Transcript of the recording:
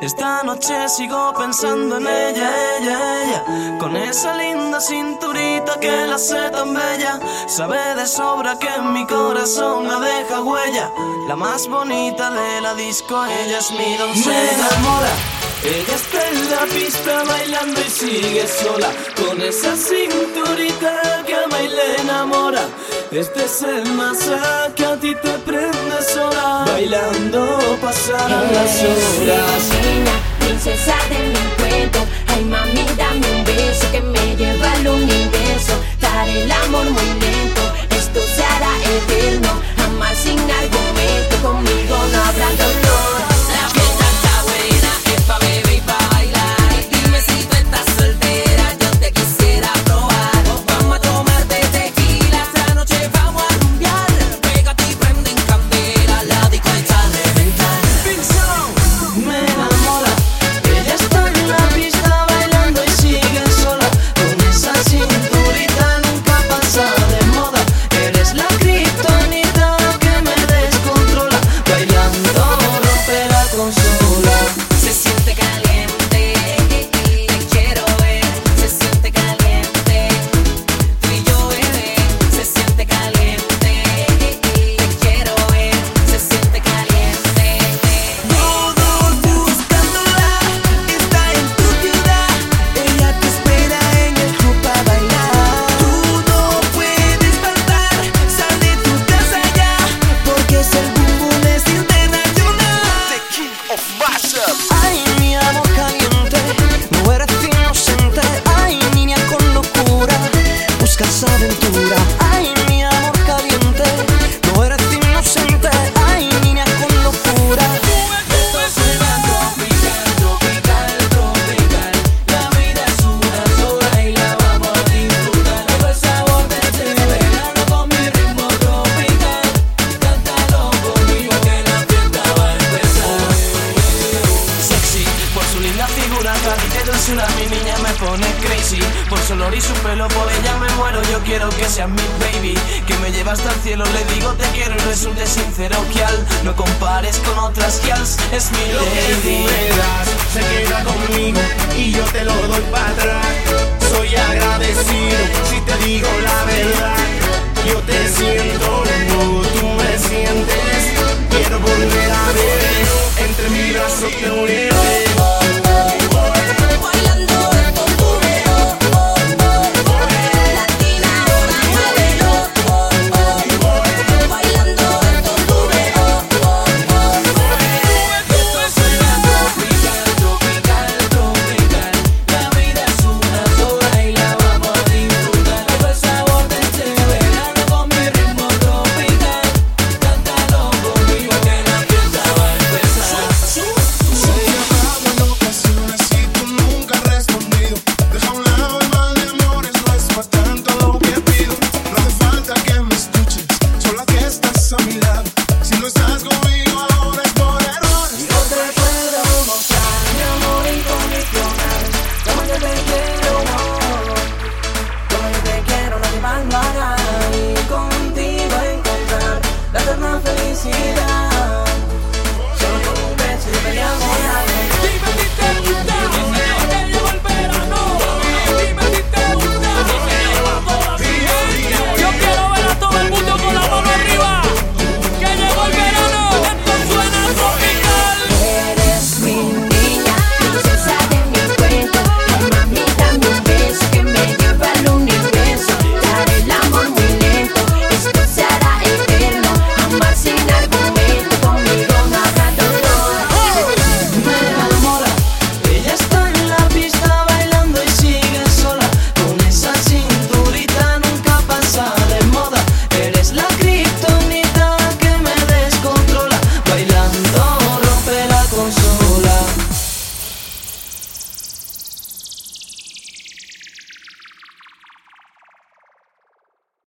Esta noche sigo pensando en ella, ella, ella. Con esa linda cinturita que la hace tan bella. Sabe de sobra que en mi corazón la deja huella. La más bonita de la disco, ella es mi doncella. Me enamora. Ella está en la pista bailando y sigue sola. Con esa cinturita que ama y le enamora Este es el masa que a ti te prende sola. Bailando pasarán las horas. Niña, princesa de mi cuento. Ay mami, dame un beso que me myself. Crazy Por su olor y su pelo, por ella me muero, yo quiero que seas mi baby Que me lleva hasta el cielo, le digo te quiero y resulte sincero que al No compares con otras gals, es mi Lo que tú me das se queda conmigo y yo te lo doy para atrás. Soy agradecido si te digo la verdad. Yo te siento como tú me sientes. Quiero volver a ver entre mis brazos te uniré.